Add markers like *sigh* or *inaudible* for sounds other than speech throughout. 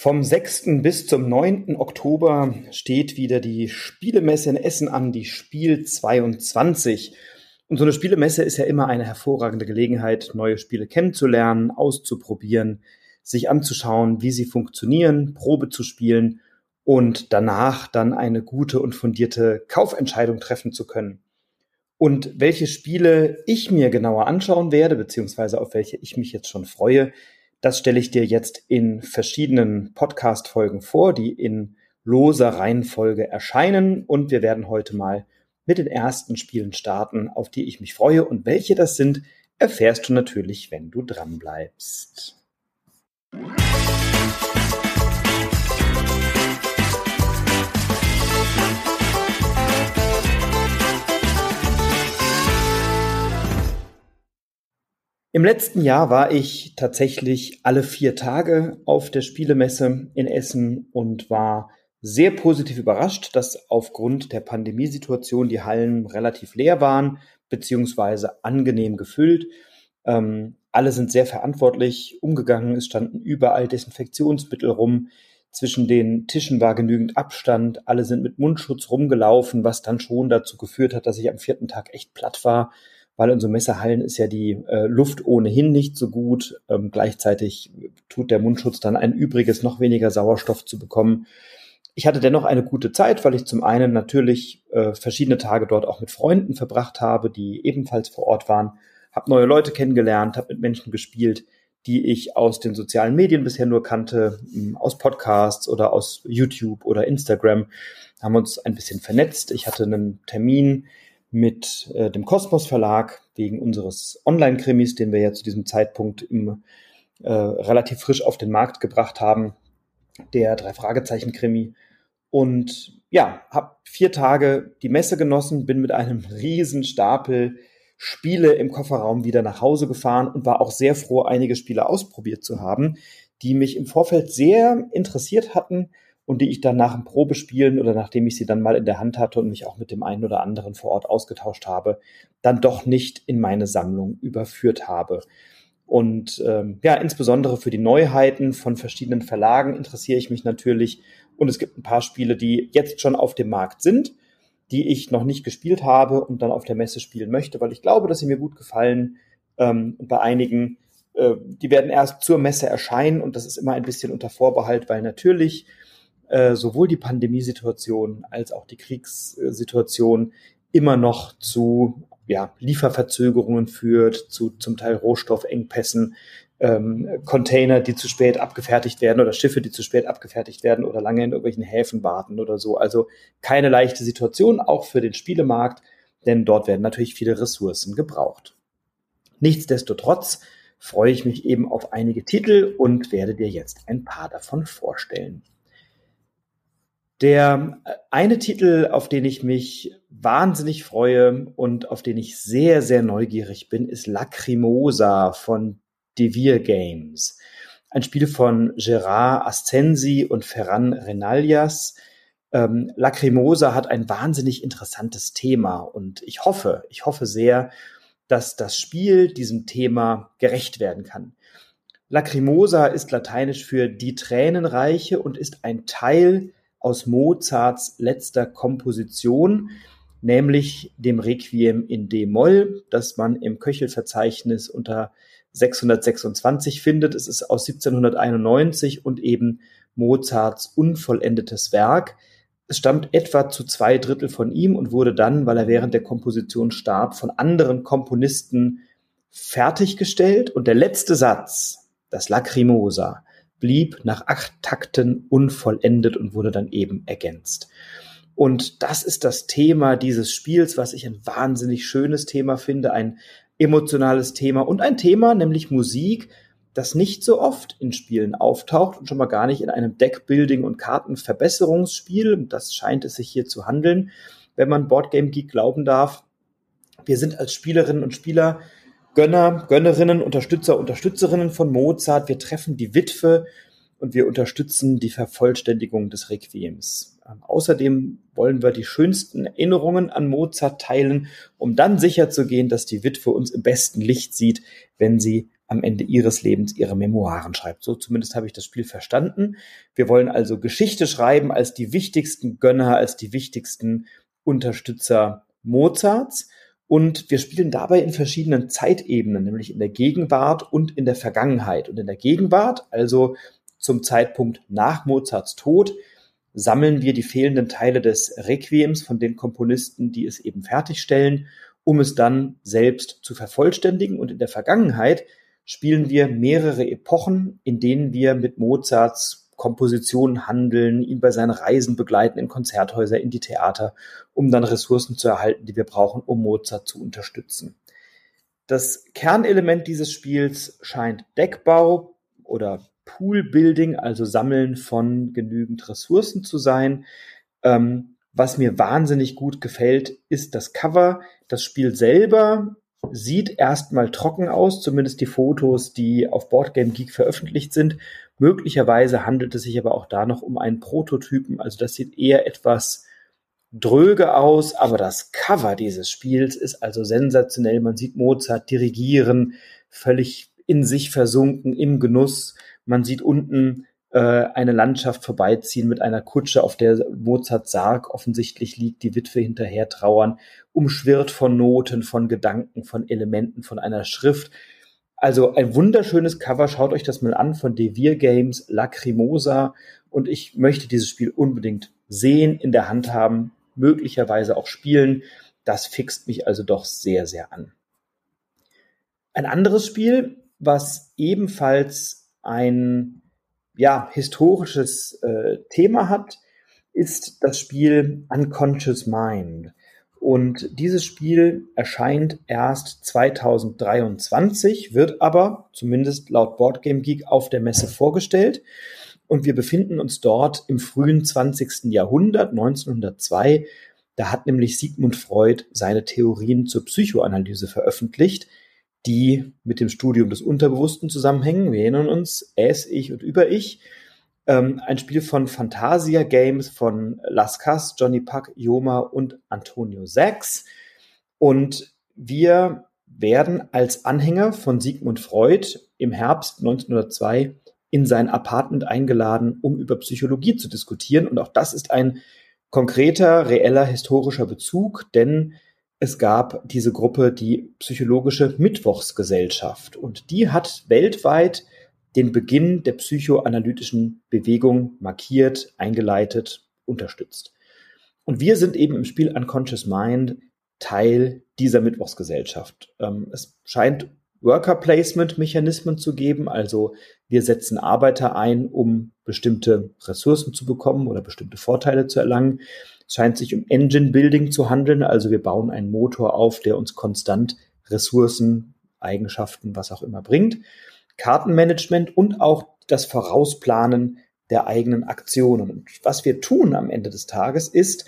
Vom 6. bis zum 9. Oktober steht wieder die Spielemesse in Essen an, die Spiel 22. Und so eine Spielemesse ist ja immer eine hervorragende Gelegenheit, neue Spiele kennenzulernen, auszuprobieren, sich anzuschauen, wie sie funktionieren, Probe zu spielen und danach dann eine gute und fundierte Kaufentscheidung treffen zu können. Und welche Spiele ich mir genauer anschauen werde, beziehungsweise auf welche ich mich jetzt schon freue, das stelle ich dir jetzt in verschiedenen Podcast-Folgen vor, die in loser Reihenfolge erscheinen. Und wir werden heute mal mit den ersten Spielen starten, auf die ich mich freue. Und welche das sind, erfährst du natürlich, wenn du dran bleibst. Im letzten Jahr war ich tatsächlich alle vier Tage auf der Spielemesse in Essen und war sehr positiv überrascht, dass aufgrund der Pandemiesituation die Hallen relativ leer waren, beziehungsweise angenehm gefüllt. Ähm, alle sind sehr verantwortlich umgegangen. Es standen überall Desinfektionsmittel rum. Zwischen den Tischen war genügend Abstand. Alle sind mit Mundschutz rumgelaufen, was dann schon dazu geführt hat, dass ich am vierten Tag echt platt war weil in so Messehallen ist ja die äh, Luft ohnehin nicht so gut. Ähm, gleichzeitig tut der Mundschutz dann ein übriges, noch weniger Sauerstoff zu bekommen. Ich hatte dennoch eine gute Zeit, weil ich zum einen natürlich äh, verschiedene Tage dort auch mit Freunden verbracht habe, die ebenfalls vor Ort waren, habe neue Leute kennengelernt, habe mit Menschen gespielt, die ich aus den sozialen Medien bisher nur kannte, hm, aus Podcasts oder aus YouTube oder Instagram, haben uns ein bisschen vernetzt. Ich hatte einen Termin mit äh, dem Kosmos Verlag wegen unseres Online-Krimis, den wir ja zu diesem Zeitpunkt im, äh, relativ frisch auf den Markt gebracht haben, der drei Fragezeichen Krimi. Und ja, habe vier Tage die Messe genossen, bin mit einem *laughs* riesen Stapel Spiele im Kofferraum wieder nach Hause gefahren und war auch sehr froh, einige Spiele ausprobiert zu haben, die mich im Vorfeld sehr interessiert hatten und die ich dann nach dem Probespielen oder nachdem ich sie dann mal in der Hand hatte und mich auch mit dem einen oder anderen vor Ort ausgetauscht habe, dann doch nicht in meine Sammlung überführt habe. Und ähm, ja, insbesondere für die Neuheiten von verschiedenen Verlagen interessiere ich mich natürlich. Und es gibt ein paar Spiele, die jetzt schon auf dem Markt sind, die ich noch nicht gespielt habe und dann auf der Messe spielen möchte, weil ich glaube, dass sie mir gut gefallen. Ähm, und bei einigen, äh, die werden erst zur Messe erscheinen und das ist immer ein bisschen unter Vorbehalt, weil natürlich äh, sowohl die Pandemiesituation als auch die Kriegssituation immer noch zu ja, Lieferverzögerungen führt, zu zum Teil Rohstoffengpässen, ähm, Container, die zu spät abgefertigt werden oder Schiffe, die zu spät abgefertigt werden oder lange in irgendwelchen Häfen warten oder so. Also keine leichte Situation, auch für den Spielemarkt, denn dort werden natürlich viele Ressourcen gebraucht. Nichtsdestotrotz freue ich mich eben auf einige Titel und werde dir jetzt ein paar davon vorstellen. Der äh, eine Titel, auf den ich mich wahnsinnig freue und auf den ich sehr, sehr neugierig bin, ist Lacrimosa von Devere Games. Ein Spiel von Gerard Ascensi und Ferran Renalias. Ähm, Lacrimosa hat ein wahnsinnig interessantes Thema und ich hoffe, ich hoffe sehr, dass das Spiel diesem Thema gerecht werden kann. Lacrimosa ist lateinisch für die Tränenreiche und ist ein Teil aus Mozarts letzter Komposition, nämlich dem Requiem in D-Moll, das man im Köchelverzeichnis unter 626 findet. Es ist aus 1791 und eben Mozarts unvollendetes Werk. Es stammt etwa zu zwei Drittel von ihm und wurde dann, weil er während der Komposition starb, von anderen Komponisten fertiggestellt. Und der letzte Satz, das Lacrimosa, blieb nach acht Takten unvollendet und wurde dann eben ergänzt. Und das ist das Thema dieses Spiels, was ich ein wahnsinnig schönes Thema finde, ein emotionales Thema und ein Thema, nämlich Musik, das nicht so oft in Spielen auftaucht und schon mal gar nicht in einem Deckbuilding- und Kartenverbesserungsspiel. Das scheint es sich hier zu handeln, wenn man Boardgame Geek glauben darf. Wir sind als Spielerinnen und Spieler Gönner, Gönnerinnen, Unterstützer, Unterstützerinnen von Mozart. Wir treffen die Witwe und wir unterstützen die Vervollständigung des Requiems. Ähm, außerdem wollen wir die schönsten Erinnerungen an Mozart teilen, um dann sicherzugehen, dass die Witwe uns im besten Licht sieht, wenn sie am Ende ihres Lebens ihre Memoiren schreibt. So zumindest habe ich das Spiel verstanden. Wir wollen also Geschichte schreiben als die wichtigsten Gönner, als die wichtigsten Unterstützer Mozarts. Und wir spielen dabei in verschiedenen Zeitebenen, nämlich in der Gegenwart und in der Vergangenheit. Und in der Gegenwart, also zum Zeitpunkt nach Mozarts Tod, sammeln wir die fehlenden Teile des Requiems von den Komponisten, die es eben fertigstellen, um es dann selbst zu vervollständigen. Und in der Vergangenheit spielen wir mehrere Epochen, in denen wir mit Mozarts Kompositionen handeln, ihn bei seinen Reisen begleiten in Konzerthäuser, in die Theater, um dann Ressourcen zu erhalten, die wir brauchen, um Mozart zu unterstützen. Das Kernelement dieses Spiels scheint Deckbau oder Poolbuilding, also Sammeln von genügend Ressourcen zu sein. Ähm, was mir wahnsinnig gut gefällt, ist das Cover. Das Spiel selber Sieht erstmal trocken aus, zumindest die Fotos, die auf Boardgame Geek veröffentlicht sind. Möglicherweise handelt es sich aber auch da noch um einen Prototypen. Also das sieht eher etwas dröge aus, aber das Cover dieses Spiels ist also sensationell. Man sieht Mozart dirigieren, völlig in sich versunken, im Genuss. Man sieht unten äh, eine Landschaft vorbeiziehen mit einer Kutsche, auf der Mozarts Sarg offensichtlich liegt, die Witwe hinterher trauern, umschwirrt von Noten, von Gedanken, von Elementen, von einer Schrift. Also ein wunderschönes Cover, schaut euch das mal an von Devir Games, Lacrimosa und ich möchte dieses Spiel unbedingt sehen, in der Hand haben, möglicherweise auch spielen. Das fixt mich also doch sehr, sehr an. Ein anderes Spiel, was ebenfalls ein ja, historisches äh, Thema hat, ist das Spiel Unconscious Mind. Und dieses Spiel erscheint erst 2023, wird aber, zumindest laut Boardgame Geek, auf der Messe vorgestellt. Und wir befinden uns dort im frühen 20. Jahrhundert, 1902. Da hat nämlich Sigmund Freud seine Theorien zur Psychoanalyse veröffentlicht, die mit dem Studium des Unterbewussten zusammenhängen. Wir erinnern uns, Es-Ich und Über-Ich. Ähm, ein Spiel von Fantasia Games von Lascas, Johnny Puck, Yoma und Antonio Sachs. Und wir werden als Anhänger von Sigmund Freud im Herbst 1902 in sein Apartment eingeladen, um über Psychologie zu diskutieren. Und auch das ist ein konkreter, reeller historischer Bezug, denn es gab diese Gruppe, die Psychologische Mittwochsgesellschaft. Und die hat weltweit den Beginn der psychoanalytischen Bewegung markiert, eingeleitet, unterstützt. Und wir sind eben im Spiel Unconscious Mind Teil dieser Mittwochsgesellschaft. Ähm, es scheint Worker Placement Mechanismen zu geben, also wir setzen Arbeiter ein, um bestimmte Ressourcen zu bekommen oder bestimmte Vorteile zu erlangen. Es scheint sich um Engine Building zu handeln, also wir bauen einen Motor auf, der uns konstant Ressourcen, Eigenschaften, was auch immer bringt. Kartenmanagement und auch das Vorausplanen der eigenen Aktionen. Und was wir tun am Ende des Tages ist,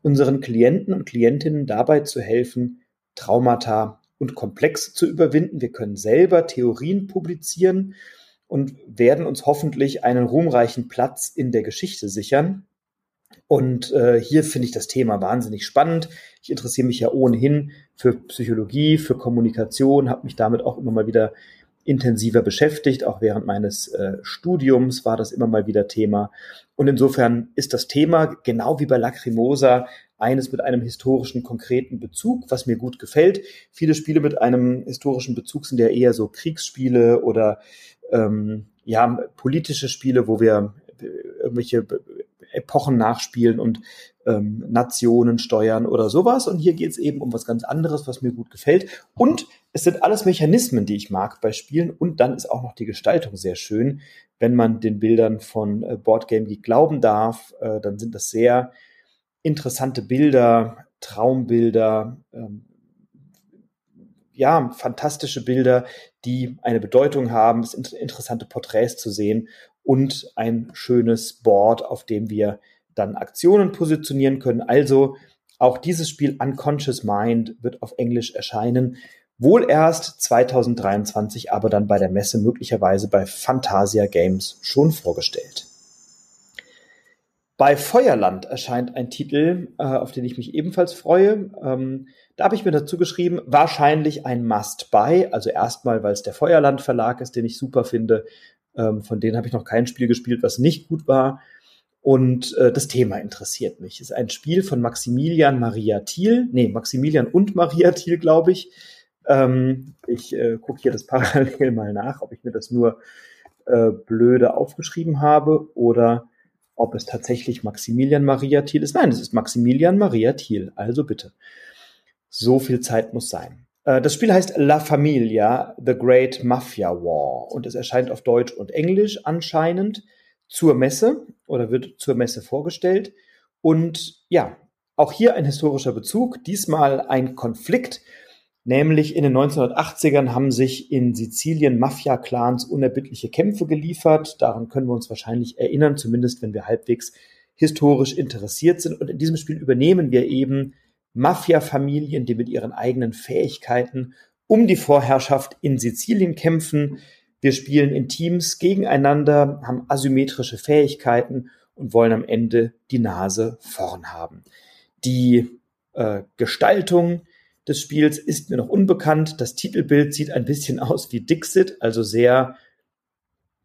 unseren Klienten und Klientinnen dabei zu helfen, Traumata und Komplexe zu überwinden. Wir können selber Theorien publizieren und werden uns hoffentlich einen ruhmreichen Platz in der Geschichte sichern. Und äh, hier finde ich das Thema wahnsinnig spannend. Ich interessiere mich ja ohnehin für Psychologie, für Kommunikation, habe mich damit auch immer mal wieder intensiver beschäftigt. Auch während meines äh, Studiums war das immer mal wieder Thema. Und insofern ist das Thema, genau wie bei Lacrimosa, eines mit einem historischen, konkreten Bezug, was mir gut gefällt. Viele Spiele mit einem historischen Bezug sind ja eher so Kriegsspiele oder ähm, ja, politische Spiele, wo wir äh, irgendwelche Epochen nachspielen und ähm, Nationen steuern oder sowas. Und hier geht es eben um was ganz anderes, was mir gut gefällt. Und es sind alles Mechanismen, die ich mag bei Spielen. Und dann ist auch noch die Gestaltung sehr schön. Wenn man den Bildern von äh, Boardgame Geek glauben darf, äh, dann sind das sehr interessante Bilder, Traumbilder, ähm, ja, fantastische Bilder, die eine Bedeutung haben. Es sind interessante Porträts zu sehen und ein schönes Board, auf dem wir dann Aktionen positionieren können. Also auch dieses Spiel Unconscious Mind wird auf Englisch erscheinen. Wohl erst 2023, aber dann bei der Messe möglicherweise bei Fantasia Games schon vorgestellt. bei Feuerland erscheint ein Titel, äh, auf den ich mich ebenfalls freue. Ähm, da habe ich mir dazu geschrieben, wahrscheinlich ein Must-Buy. Also erstmal, weil es der Feuerland Verlag ist, den ich super finde. Ähm, von denen habe ich noch kein Spiel gespielt, was nicht gut war. Und äh, das Thema interessiert mich. Es ist ein Spiel von Maximilian Maria Thiel. Nee, Maximilian und Maria Thiel, glaube ich. Ähm, ich äh, gucke hier das *laughs* parallel mal nach, ob ich mir das nur äh, blöde aufgeschrieben habe oder ob es tatsächlich Maximilian Maria Thiel ist. Nein, es ist Maximilian Maria Thiel. Also bitte. So viel Zeit muss sein. Äh, das Spiel heißt La Familia, The Great Mafia War und es erscheint auf Deutsch und Englisch anscheinend zur Messe oder wird zur Messe vorgestellt. Und ja, auch hier ein historischer Bezug, diesmal ein Konflikt, nämlich in den 1980ern haben sich in Sizilien Mafia-Clans unerbittliche Kämpfe geliefert. Daran können wir uns wahrscheinlich erinnern, zumindest wenn wir halbwegs historisch interessiert sind. Und in diesem Spiel übernehmen wir eben Mafia-Familien, die mit ihren eigenen Fähigkeiten um die Vorherrschaft in Sizilien kämpfen. Wir spielen in Teams gegeneinander, haben asymmetrische Fähigkeiten und wollen am Ende die Nase vorn haben. Die äh, Gestaltung des Spiels ist mir noch unbekannt. Das Titelbild sieht ein bisschen aus wie Dixit, also sehr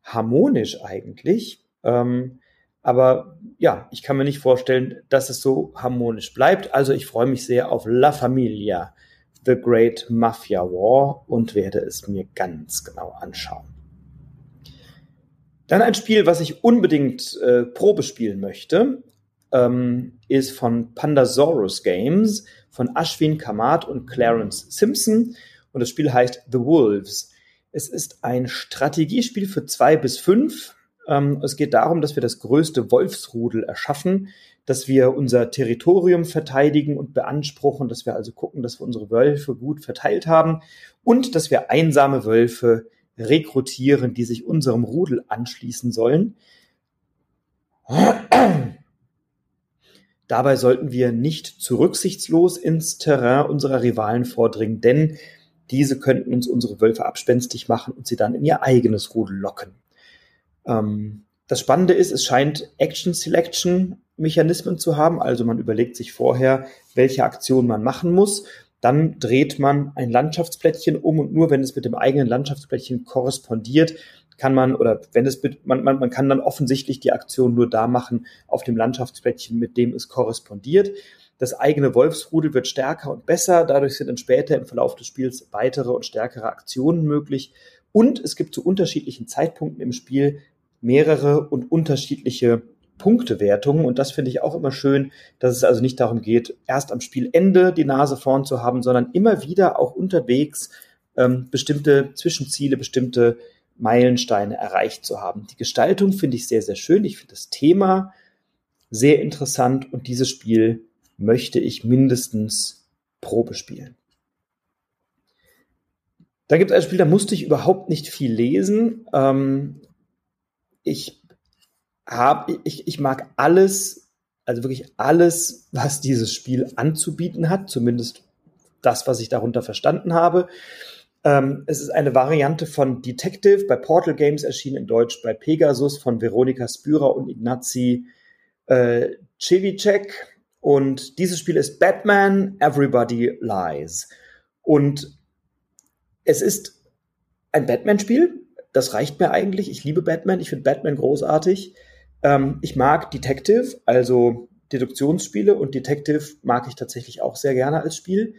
harmonisch eigentlich. Ähm, aber ja, ich kann mir nicht vorstellen, dass es so harmonisch bleibt. Also ich freue mich sehr auf La Familia. The Great Mafia War und werde es mir ganz genau anschauen. Dann ein Spiel, was ich unbedingt äh, Probe spielen möchte, ähm, ist von Pandasaurus Games von Ashwin Kamat und Clarence Simpson und das Spiel heißt The Wolves. Es ist ein Strategiespiel für zwei bis fünf. Ähm, es geht darum, dass wir das größte Wolfsrudel erschaffen, dass wir unser Territorium verteidigen und beanspruchen, dass wir also gucken, dass wir unsere Wölfe gut verteilt haben und dass wir einsame Wölfe rekrutieren, die sich unserem Rudel anschließen sollen. Dabei sollten wir nicht zu rücksichtslos ins Terrain unserer Rivalen vordringen, denn diese könnten uns unsere Wölfe abspenstig machen und sie dann in ihr eigenes Rudel locken. Ähm, das Spannende ist, es scheint Action Selection Mechanismen zu haben. Also man überlegt sich vorher, welche Aktion man machen muss. Dann dreht man ein Landschaftsplättchen um und nur wenn es mit dem eigenen Landschaftsplättchen korrespondiert, kann man oder wenn es man, man, man kann dann offensichtlich die Aktion nur da machen auf dem Landschaftsplättchen, mit dem es korrespondiert. Das eigene Wolfsrudel wird stärker und besser. Dadurch sind dann später im Verlauf des Spiels weitere und stärkere Aktionen möglich. Und es gibt zu unterschiedlichen Zeitpunkten im Spiel mehrere und unterschiedliche Punktewertungen. Und das finde ich auch immer schön, dass es also nicht darum geht, erst am Spielende die Nase vorn zu haben, sondern immer wieder auch unterwegs ähm, bestimmte Zwischenziele, bestimmte Meilensteine erreicht zu haben. Die Gestaltung finde ich sehr, sehr schön. Ich finde das Thema sehr interessant und dieses Spiel möchte ich mindestens Probe spielen. Da gibt es ein Spiel, da musste ich überhaupt nicht viel lesen. Ähm, ich habe, ich, ich mag alles, also wirklich alles, was dieses Spiel anzubieten hat, zumindest das, was ich darunter verstanden habe. Ähm, es ist eine Variante von Detective, bei Portal Games erschienen in Deutsch, bei Pegasus von Veronika Spürer und Ignazi äh, Cevicek. Und dieses Spiel ist Batman, Everybody Lies. Und es ist ein Batman-Spiel. Das reicht mir eigentlich. Ich liebe Batman. Ich finde Batman großartig. Ähm, ich mag Detective, also Deduktionsspiele und Detective mag ich tatsächlich auch sehr gerne als Spiel.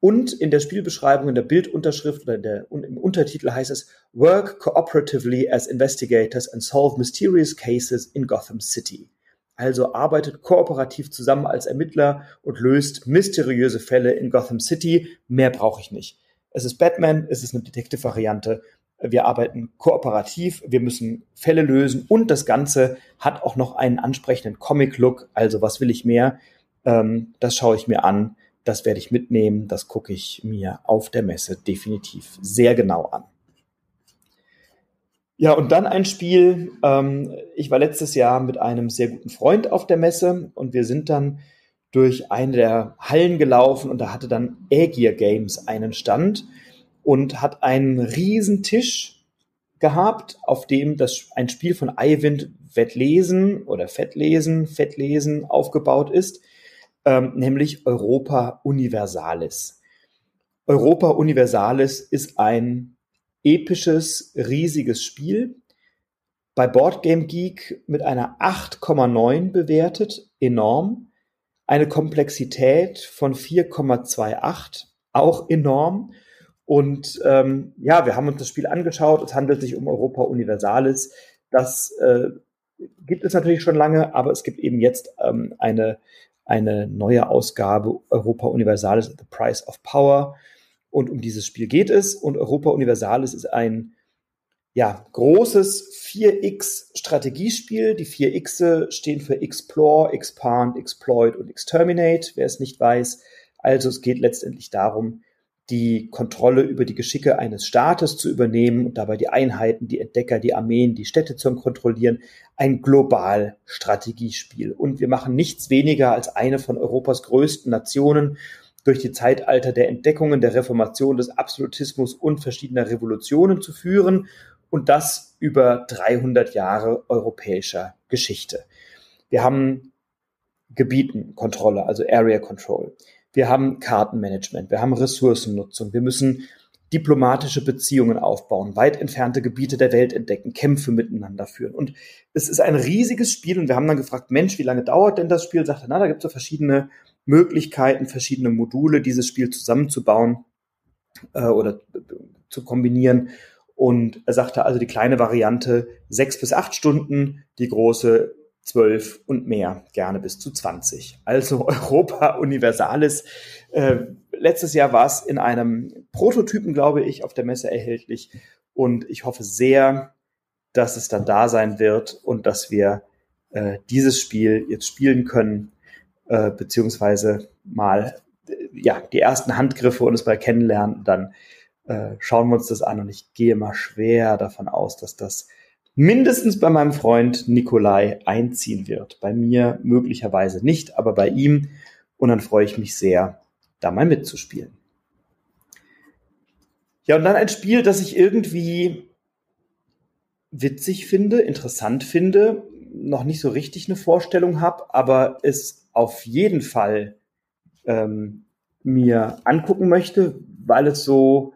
Und in der Spielbeschreibung, in der Bildunterschrift oder der, im Untertitel heißt es Work cooperatively as investigators and solve mysterious cases in Gotham City. Also arbeitet kooperativ zusammen als Ermittler und löst mysteriöse Fälle in Gotham City. Mehr brauche ich nicht. Es ist Batman, es ist eine Detective-Variante wir arbeiten kooperativ, wir müssen Fälle lösen und das Ganze hat auch noch einen ansprechenden Comic-Look. Also was will ich mehr? Ähm, das schaue ich mir an, das werde ich mitnehmen, das gucke ich mir auf der Messe definitiv sehr genau an. Ja, und dann ein Spiel. Ähm, ich war letztes Jahr mit einem sehr guten Freund auf der Messe und wir sind dann durch eine der Hallen gelaufen und da hatte dann Aegir Games einen Stand und hat einen riesen Tisch gehabt, auf dem das ein Spiel von Eivind Wettlesen oder Fettlesen, Fettlesen aufgebaut ist, ähm, nämlich Europa Universalis. Europa Universalis ist ein episches, riesiges Spiel, bei Boardgame Geek mit einer 8,9 bewertet, enorm. Eine Komplexität von 4,28, auch enorm. Und ähm, ja, wir haben uns das Spiel angeschaut. Es handelt sich um Europa Universalis. Das äh, gibt es natürlich schon lange, aber es gibt eben jetzt ähm, eine, eine neue Ausgabe Europa Universalis The Price of Power. Und um dieses Spiel geht es. Und Europa Universalis ist ein ja, großes 4X Strategiespiel. Die 4 X stehen für Explore, Expand, Exploit und Exterminate, wer es nicht weiß. Also es geht letztendlich darum, die Kontrolle über die Geschicke eines Staates zu übernehmen und dabei die Einheiten, die Entdecker, die Armeen, die Städte zu kontrollieren. Ein global Strategiespiel. Und wir machen nichts weniger als eine von Europas größten Nationen durch die Zeitalter der Entdeckungen, der Reformation, des Absolutismus und verschiedener Revolutionen zu führen und das über 300 Jahre europäischer Geschichte. Wir haben Gebietenkontrolle, also Area Control. Wir haben Kartenmanagement, wir haben Ressourcennutzung, wir müssen diplomatische Beziehungen aufbauen, weit entfernte Gebiete der Welt entdecken, Kämpfe miteinander führen. Und es ist ein riesiges Spiel und wir haben dann gefragt, Mensch, wie lange dauert denn das Spiel? Sagt er, na, da gibt es so verschiedene Möglichkeiten, verschiedene Module, dieses Spiel zusammenzubauen äh, oder zu kombinieren. Und er sagte also die kleine Variante sechs bis acht Stunden, die große zwölf und mehr, gerne bis zu 20. Also *laughs* Europa Universalis. Äh, letztes Jahr war es in einem Prototypen, glaube ich, auf der Messe erhältlich. Und ich hoffe sehr, dass es dann da sein wird und dass wir äh, dieses Spiel jetzt spielen können, äh, beziehungsweise mal äh, ja die ersten Handgriffe und es mal kennenlernen, dann äh, schauen wir uns das an und ich gehe mal schwer davon aus, dass das mindestens bei meinem Freund Nikolai einziehen wird. Bei mir möglicherweise nicht, aber bei ihm. Und dann freue ich mich sehr, da mal mitzuspielen. Ja, und dann ein Spiel, das ich irgendwie witzig finde, interessant finde, noch nicht so richtig eine Vorstellung habe, aber es auf jeden Fall ähm, mir angucken möchte, weil es so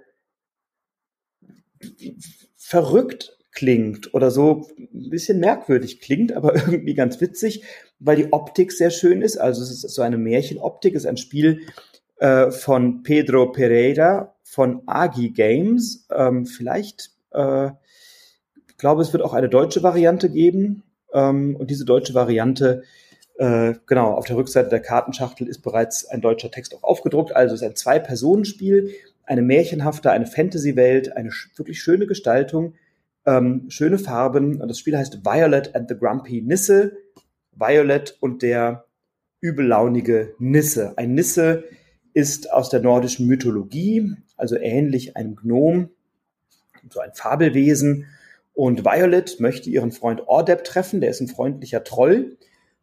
verrückt klingt oder so ein bisschen merkwürdig klingt, aber *laughs* irgendwie ganz witzig, weil die Optik sehr schön ist. Also es ist so eine Märchenoptik, es ist ein Spiel äh, von Pedro Pereira von Agi Games. Ähm, vielleicht, äh, ich glaube, es wird auch eine deutsche Variante geben. Ähm, und diese deutsche Variante, äh, genau, auf der Rückseite der Kartenschachtel ist bereits ein deutscher Text auch aufgedruckt. Also es ist ein Zwei-Personen-Spiel eine märchenhafte, eine Fantasy-Welt, eine wirklich schöne Gestaltung, ähm, schöne Farben. Das Spiel heißt Violet and the Grumpy Nisse. Violet und der übellaunige Nisse. Ein Nisse ist aus der nordischen Mythologie, also ähnlich einem Gnom, so ein Fabelwesen. Und Violet möchte ihren Freund Ordeb treffen, der ist ein freundlicher Troll.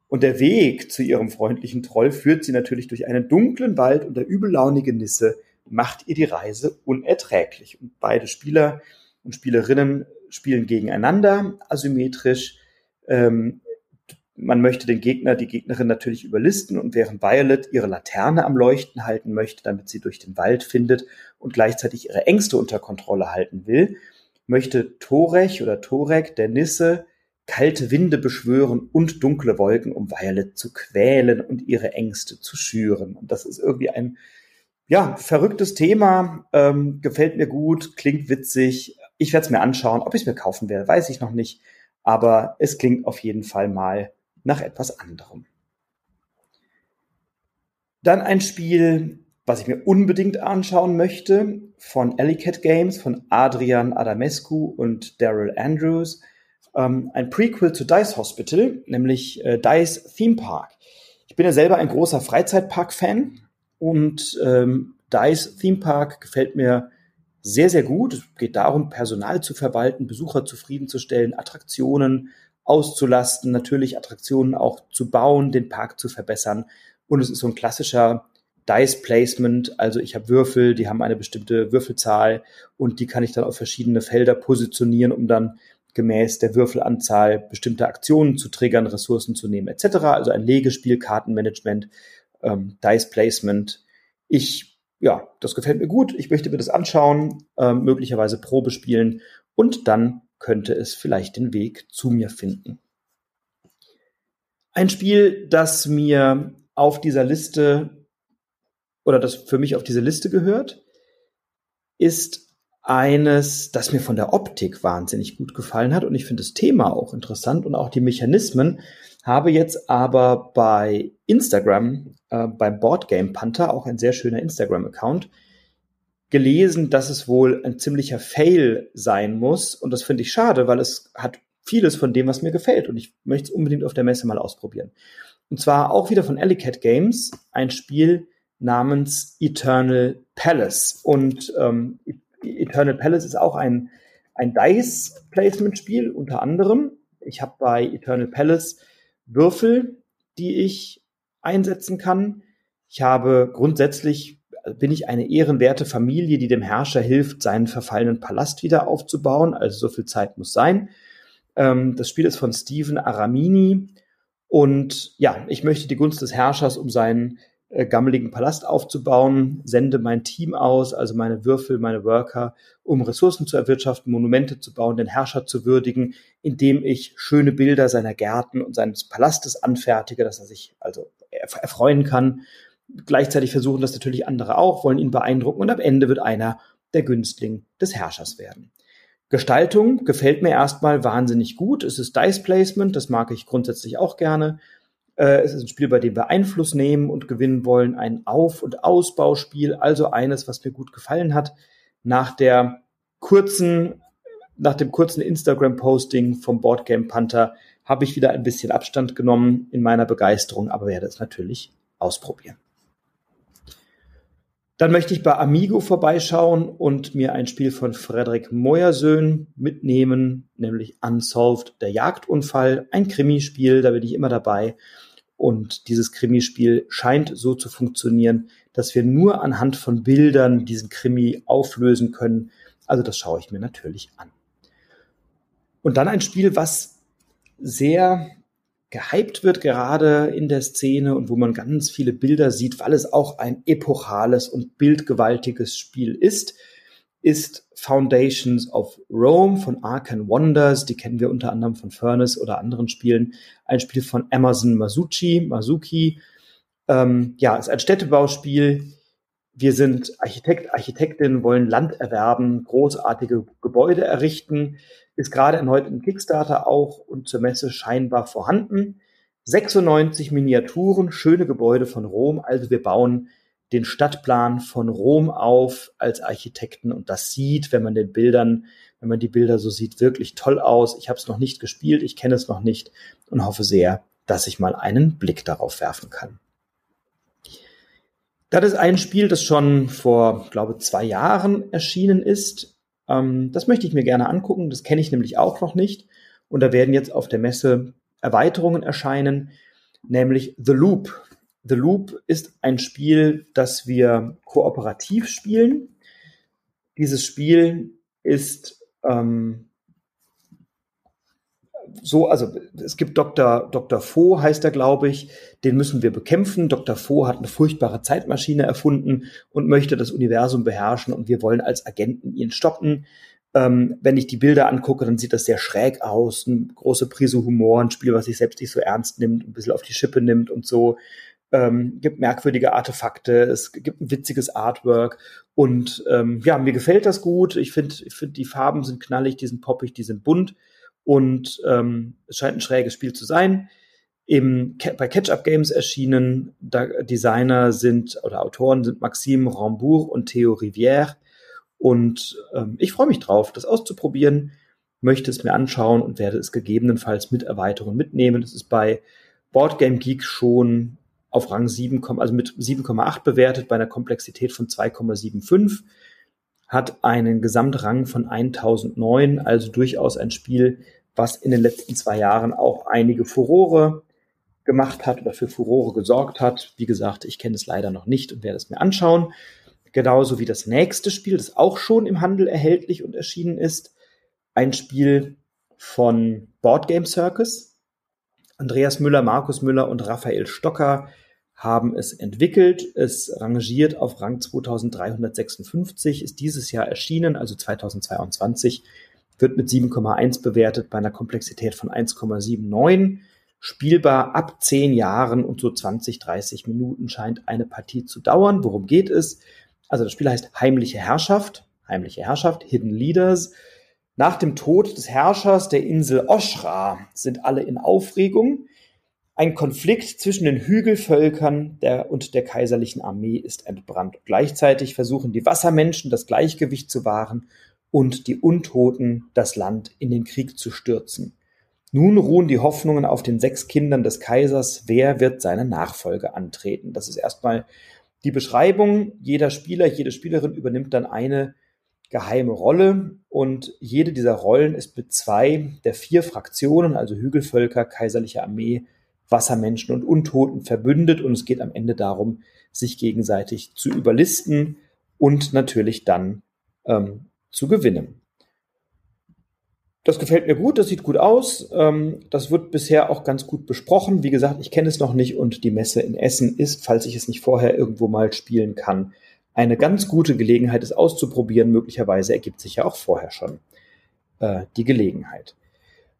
Und der Weg zu ihrem freundlichen Troll führt sie natürlich durch einen dunklen Wald und der übellaunige Nisse macht ihr die Reise unerträglich. Und beide Spieler und Spielerinnen spielen gegeneinander, asymmetrisch. Ähm, man möchte den Gegner, die Gegnerin natürlich überlisten und während Violet ihre Laterne am Leuchten halten möchte, damit sie durch den Wald findet und gleichzeitig ihre Ängste unter Kontrolle halten will, möchte Torech oder Torek, der Nisse, kalte Winde beschwören und dunkle Wolken, um Violet zu quälen und ihre Ängste zu schüren. Und das ist irgendwie ein ja, verrücktes Thema, ähm, gefällt mir gut, klingt witzig. Ich werde es mir anschauen. Ob ich es mir kaufen werde, weiß ich noch nicht. Aber es klingt auf jeden Fall mal nach etwas anderem. Dann ein Spiel, was ich mir unbedingt anschauen möchte, von Ellicat Games, von Adrian Adamescu und Daryl Andrews. Ähm, ein Prequel zu Dice Hospital, nämlich äh, Dice Theme Park. Ich bin ja selber ein großer Freizeitpark-Fan und ähm, Dice Theme Park gefällt mir sehr, sehr gut. Es geht darum, Personal zu verwalten, Besucher zufriedenzustellen, Attraktionen auszulasten, natürlich Attraktionen auch zu bauen, den Park zu verbessern. Und es ist so ein klassischer Dice Placement, also ich habe Würfel, die haben eine bestimmte Würfelzahl und die kann ich dann auf verschiedene Felder positionieren, um dann gemäß der Würfelanzahl bestimmte Aktionen zu triggern, Ressourcen zu nehmen, etc. Also ein Legespiel, Kartenmanagement, ähm, Dice Placement. Ich, ja, das gefällt mir gut. Ich möchte mir das anschauen, ähm, möglicherweise Probe spielen und dann könnte es vielleicht den Weg zu mir finden. Ein Spiel, das mir auf dieser Liste oder das für mich auf diese Liste gehört, ist eines, das mir von der Optik wahnsinnig gut gefallen hat und ich finde das Thema auch interessant und auch die Mechanismen. Habe jetzt aber bei Instagram, äh, beim Boardgame Panther, auch ein sehr schöner Instagram-Account, gelesen, dass es wohl ein ziemlicher Fail sein muss. Und das finde ich schade, weil es hat vieles von dem, was mir gefällt. Und ich möchte es unbedingt auf der Messe mal ausprobieren. Und zwar auch wieder von Ellicat Games, ein Spiel namens Eternal Palace. Und ähm, Eternal Palace ist auch ein, ein Dice-Placement-Spiel unter anderem. Ich habe bei Eternal Palace Würfel, die ich einsetzen kann. Ich habe grundsätzlich bin ich eine ehrenwerte Familie, die dem Herrscher hilft, seinen verfallenen Palast wieder aufzubauen. Also so viel Zeit muss sein. Ähm, das Spiel ist von Steven Aramini. Und ja, ich möchte die Gunst des Herrschers, um seinen äh, gammeligen Palast aufzubauen, sende mein Team aus, also meine Würfel, meine Worker, um Ressourcen zu erwirtschaften, Monumente zu bauen, den Herrscher zu würdigen, indem ich schöne Bilder seiner Gärten und seines Palastes anfertige, dass er sich also erfreuen kann. Gleichzeitig versuchen das natürlich andere auch, wollen ihn beeindrucken und am Ende wird einer der Günstling des Herrschers werden. Gestaltung gefällt mir erstmal wahnsinnig gut. Es ist Dice Placement, das mag ich grundsätzlich auch gerne. Äh, es ist ein Spiel, bei dem wir Einfluss nehmen und gewinnen wollen. Ein Auf- und Ausbauspiel, also eines, was mir gut gefallen hat. Nach der kurzen, nach dem kurzen Instagram-Posting vom Boardgame Panther habe ich wieder ein bisschen Abstand genommen in meiner Begeisterung, aber werde es natürlich ausprobieren. Dann möchte ich bei Amigo vorbeischauen und mir ein Spiel von Frederik Meuersöhn mitnehmen, nämlich Unsolved, der Jagdunfall, ein Krimispiel, da bin ich immer dabei. Und dieses Krimispiel scheint so zu funktionieren, dass wir nur anhand von Bildern diesen Krimi auflösen können. Also das schaue ich mir natürlich an. Und dann ein Spiel, was sehr gehypt wird gerade in der Szene und wo man ganz viele Bilder sieht, weil es auch ein epochales und bildgewaltiges Spiel ist, ist Foundations of Rome von Arcan Wonders. Die kennen wir unter anderem von Furnace oder anderen Spielen. Ein Spiel von Amazon Masucci, Masuki. Ähm, ja, ist ein Städtebauspiel. Wir sind Architekt, Architektin, wollen Land erwerben, großartige Gebäude errichten ist gerade erneut im Kickstarter auch und zur Messe scheinbar vorhanden. 96 Miniaturen, schöne Gebäude von Rom. Also wir bauen den Stadtplan von Rom auf als Architekten und das sieht, wenn man den Bildern, wenn man die Bilder so sieht, wirklich toll aus. Ich habe es noch nicht gespielt, ich kenne es noch nicht und hoffe sehr, dass ich mal einen Blick darauf werfen kann. Das ist ein Spiel, das schon vor, glaube zwei Jahren erschienen ist. Ähm, das möchte ich mir gerne angucken. Das kenne ich nämlich auch noch nicht. Und da werden jetzt auf der Messe Erweiterungen erscheinen, nämlich The Loop. The Loop ist ein Spiel, das wir kooperativ spielen. Dieses Spiel ist ähm, so, also es gibt Dr. Dr. Fo, heißt er, glaube ich, den müssen wir bekämpfen. Dr. Fo hat eine furchtbare Zeitmaschine erfunden und möchte das Universum beherrschen und wir wollen als Agenten ihn stoppen. Ähm, wenn ich die Bilder angucke, dann sieht das sehr schräg aus, eine große Prise Humor, ein Spiel, was sich selbst nicht so ernst nimmt, ein bisschen auf die Schippe nimmt und so. Ähm, gibt merkwürdige Artefakte, es gibt ein witziges Artwork und ähm, ja, mir gefällt das gut. Ich finde, ich finde, die Farben sind knallig, die sind poppig, die sind bunt und ähm, es scheint ein schräges Spiel zu sein. Im, bei Catch-Up Games erschienen da, Designer sind oder Autoren sind Maxime Rambourg und Theo Rivière. Und ähm, ich freue mich drauf, das auszuprobieren, möchte es mir anschauen und werde es gegebenenfalls mit Erweiterungen mitnehmen. Das ist bei Boardgame Geek schon auf Rang 7, also mit 7,8 bewertet bei einer Komplexität von 2,75 hat einen Gesamtrang von 1009, also durchaus ein Spiel, was in den letzten zwei Jahren auch einige Furore gemacht hat oder für Furore gesorgt hat. Wie gesagt, ich kenne es leider noch nicht und werde es mir anschauen. Genauso wie das nächste Spiel, das auch schon im Handel erhältlich und erschienen ist. Ein Spiel von Board Game Circus. Andreas Müller, Markus Müller und Raphael Stocker haben es entwickelt. Es rangiert auf Rang 2356, ist dieses Jahr erschienen, also 2022, wird mit 7,1 bewertet bei einer Komplexität von 1,79. Spielbar ab 10 Jahren und so 20, 30 Minuten scheint eine Partie zu dauern. Worum geht es? Also das Spiel heißt Heimliche Herrschaft. Heimliche Herrschaft, Hidden Leaders. Nach dem Tod des Herrschers der Insel Oshra sind alle in Aufregung. Ein Konflikt zwischen den Hügelvölkern der, und der kaiserlichen Armee ist entbrannt. Gleichzeitig versuchen die Wassermenschen das Gleichgewicht zu wahren und die Untoten das Land in den Krieg zu stürzen. Nun ruhen die Hoffnungen auf den sechs Kindern des Kaisers. Wer wird seine Nachfolge antreten? Das ist erstmal die Beschreibung. Jeder Spieler, jede Spielerin übernimmt dann eine geheime Rolle und jede dieser Rollen ist mit zwei der vier Fraktionen, also Hügelvölker, kaiserliche Armee, Wassermenschen und Untoten verbündet und es geht am Ende darum, sich gegenseitig zu überlisten und natürlich dann ähm, zu gewinnen. Das gefällt mir gut, das sieht gut aus. Ähm, das wird bisher auch ganz gut besprochen. Wie gesagt, ich kenne es noch nicht und die Messe in Essen ist, falls ich es nicht vorher irgendwo mal spielen kann, eine ganz gute Gelegenheit, es auszuprobieren. Möglicherweise ergibt sich ja auch vorher schon äh, die Gelegenheit.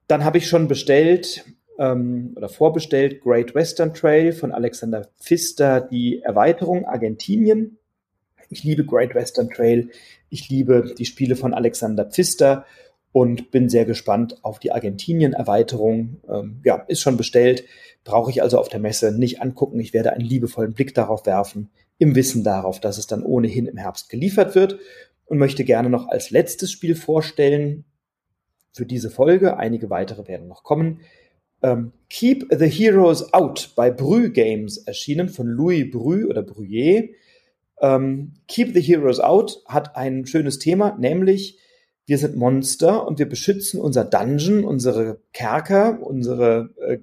Dann habe ich schon bestellt ähm, oder vorbestellt Great Western Trail von Alexander Pfister, die Erweiterung Argentinien. Ich liebe Great Western Trail. Ich liebe die Spiele von Alexander Pfister und bin sehr gespannt auf die Argentinien-Erweiterung. Ähm, ja, ist schon bestellt. Brauche ich also auf der Messe nicht angucken. Ich werde einen liebevollen Blick darauf werfen, im Wissen darauf, dass es dann ohnehin im Herbst geliefert wird und möchte gerne noch als letztes Spiel vorstellen für diese Folge. Einige weitere werden noch kommen ähm, Keep the Heroes Out bei Brü Games erschienen von Louis Brü oder Bruyer. Ähm, Keep the Heroes Out hat ein schönes Thema, nämlich wir sind Monster und wir beschützen unser Dungeon, unsere Kerker, unsere äh,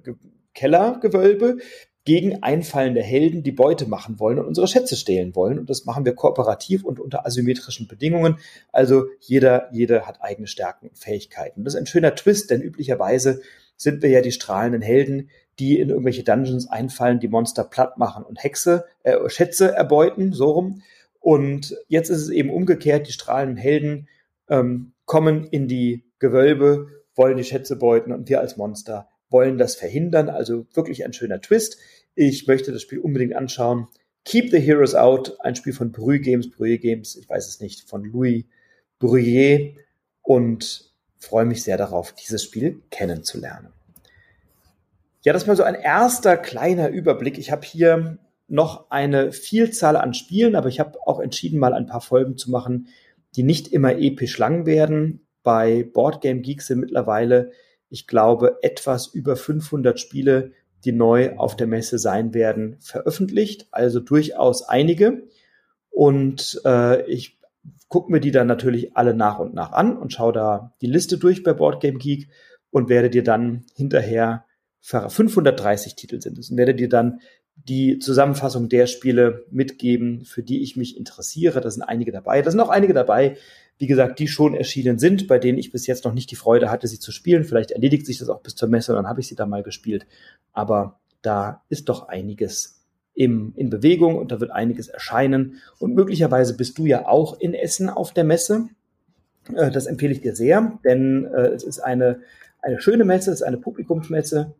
Kellergewölbe gegen einfallende Helden, die Beute machen wollen und unsere Schätze stehlen wollen. Und das machen wir kooperativ und unter asymmetrischen Bedingungen. Also jeder, jeder hat eigene Stärken und Fähigkeiten. Das ist ein schöner Twist, denn üblicherweise sind wir ja die strahlenden Helden, die in irgendwelche Dungeons einfallen, die Monster platt machen und Hexe, äh, Schätze erbeuten, so rum. Und jetzt ist es eben umgekehrt, die strahlenden Helden ähm, kommen in die Gewölbe, wollen die Schätze beuten und wir als Monster wollen das verhindern. Also wirklich ein schöner Twist. Ich möchte das Spiel unbedingt anschauen. Keep the Heroes Out, ein Spiel von Brühe Games, Brühe Games, ich weiß es nicht, von Louis Bruyer. Und freue mich sehr darauf, dieses Spiel kennenzulernen. Ja, das ist mal so ein erster kleiner Überblick. Ich habe hier noch eine Vielzahl an Spielen, aber ich habe auch entschieden, mal ein paar Folgen zu machen, die nicht immer episch lang werden. Bei Boardgame Geeks sind mittlerweile, ich glaube, etwas über 500 Spiele, die neu auf der Messe sein werden, veröffentlicht. Also durchaus einige. Und äh, ich gucke mir die dann natürlich alle nach und nach an und schaue da die Liste durch bei Boardgame Geek und werde dir dann hinterher 530 Titel sind es und werde dir dann die Zusammenfassung der Spiele mitgeben, für die ich mich interessiere. Da sind einige dabei. Da sind auch einige dabei, wie gesagt, die schon erschienen sind, bei denen ich bis jetzt noch nicht die Freude hatte, sie zu spielen. Vielleicht erledigt sich das auch bis zur Messe und dann habe ich sie da mal gespielt. Aber da ist doch einiges im, in Bewegung und da wird einiges erscheinen. Und möglicherweise bist du ja auch in Essen auf der Messe. Äh, das empfehle ich dir sehr, denn äh, es ist eine, eine schöne Messe, es ist eine Publikumsmesse.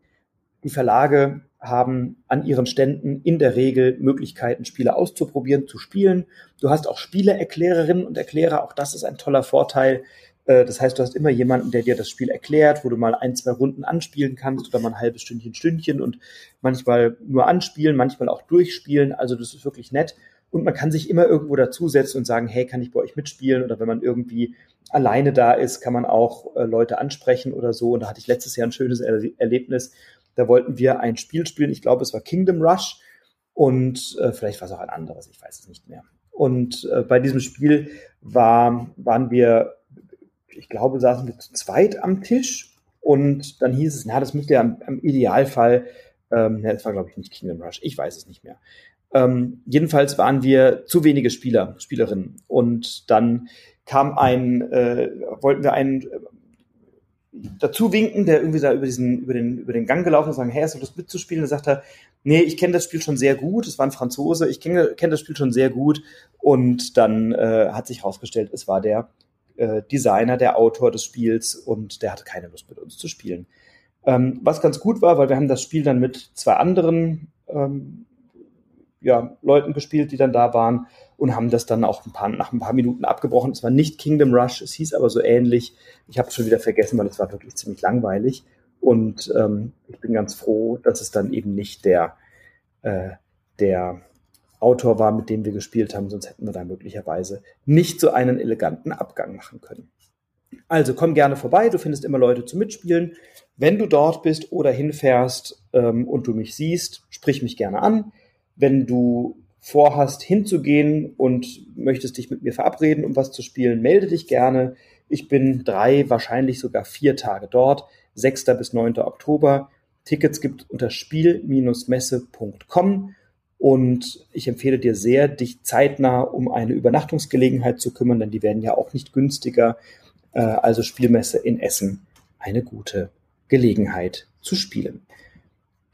Die Verlage haben an ihren Ständen in der Regel Möglichkeiten, Spiele auszuprobieren, zu spielen. Du hast auch Spieleerklärerinnen und Erklärer, auch das ist ein toller Vorteil. Äh, das heißt, du hast immer jemanden, der dir das Spiel erklärt, wo du mal ein, zwei Runden anspielen kannst oder mal ein halbes Stündchen, Stündchen und manchmal nur anspielen, manchmal auch durchspielen. Also das ist wirklich nett. Und man kann sich immer irgendwo dazusetzen und sagen, hey, kann ich bei euch mitspielen? Oder wenn man irgendwie alleine da ist, kann man auch äh, Leute ansprechen oder so. Und da hatte ich letztes Jahr ein schönes er Erlebnis. Da wollten wir ein Spiel spielen. Ich glaube, es war Kingdom Rush. Und äh, vielleicht war es auch ein anderes, ich weiß es nicht mehr. Und äh, bei diesem Spiel war, waren wir ich glaube, saßen wir zu zweit am Tisch und dann hieß es, na, das müsste ja im, im Idealfall Ähm, ja, das war, glaube ich, nicht Kingdom Rush. Ich weiß es nicht mehr. Ähm, jedenfalls waren wir zu wenige Spieler, Spielerinnen. Und dann kam ein, äh, wollten wir einen äh, dazu winken, der irgendwie da über diesen, über den, über den Gang gelaufen ist, sagen, hey, hast du Lust mitzuspielen? Da sagt er, nee, ich kenne das Spiel schon sehr gut. Es war ein Franzose, ich kenne kenn das Spiel schon sehr gut. Und dann äh, hat sich herausgestellt, es war der äh, Designer, der Autor des Spiels und der hatte keine Lust mit uns zu spielen. Ähm, was ganz gut war, weil wir haben das Spiel dann mit zwei anderen ähm, ja, Leuten gespielt, die dann da waren und haben das dann auch ein paar, nach ein paar Minuten abgebrochen. Es war nicht Kingdom Rush, es hieß aber so ähnlich. Ich habe es schon wieder vergessen, weil es war wirklich ziemlich langweilig. Und ähm, ich bin ganz froh, dass es dann eben nicht der, äh, der Autor war, mit dem wir gespielt haben, sonst hätten wir da möglicherweise nicht so einen eleganten Abgang machen können. Also komm gerne vorbei, du findest immer Leute zum Mitspielen. Wenn du dort bist oder hinfährst ähm, und du mich siehst, sprich mich gerne an. Wenn du vorhast, hinzugehen und möchtest dich mit mir verabreden, um was zu spielen, melde dich gerne. Ich bin drei, wahrscheinlich sogar vier Tage dort, 6. bis 9. Oktober. Tickets gibt unter spiel-messe.com und ich empfehle dir sehr, dich zeitnah um eine Übernachtungsgelegenheit zu kümmern, denn die werden ja auch nicht günstiger. Äh, also Spielmesse in Essen eine gute Gelegenheit zu spielen.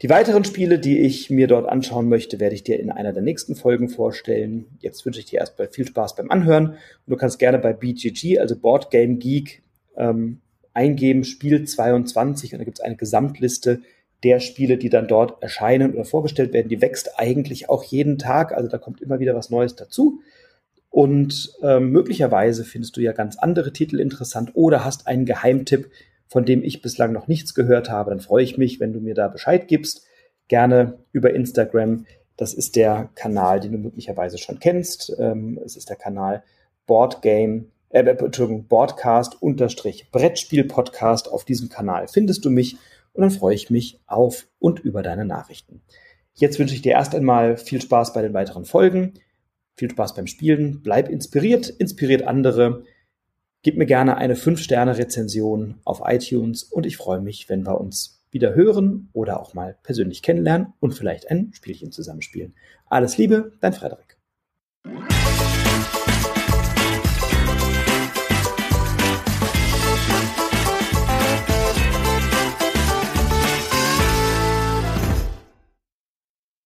Die weiteren Spiele, die ich mir dort anschauen möchte, werde ich dir in einer der nächsten Folgen vorstellen. Jetzt wünsche ich dir erstmal viel Spaß beim Anhören und du kannst gerne bei BGG, also Board Game Geek, ähm, eingeben Spiel 22 und da gibt es eine Gesamtliste der Spiele, die dann dort erscheinen oder vorgestellt werden. Die wächst eigentlich auch jeden Tag, also da kommt immer wieder was Neues dazu. Und ähm, möglicherweise findest du ja ganz andere Titel interessant oder hast einen Geheimtipp, von dem ich bislang noch nichts gehört habe, dann freue ich mich, wenn du mir da Bescheid gibst. Gerne über Instagram. Das ist der Kanal, den du möglicherweise schon kennst. Ähm, es ist der Kanal Boardgame, äh, Entschuldigung, Boardcast unterstrich Brettspiel Podcast. Auf diesem Kanal findest du mich und dann freue ich mich auf und über deine Nachrichten. Jetzt wünsche ich dir erst einmal viel Spaß bei den weiteren Folgen. Viel Spaß beim Spielen. Bleib inspiriert, inspiriert andere. Gib mir gerne eine 5-Sterne-Rezension auf iTunes und ich freue mich, wenn wir uns wieder hören oder auch mal persönlich kennenlernen und vielleicht ein Spielchen zusammenspielen. Alles Liebe, dein Frederik.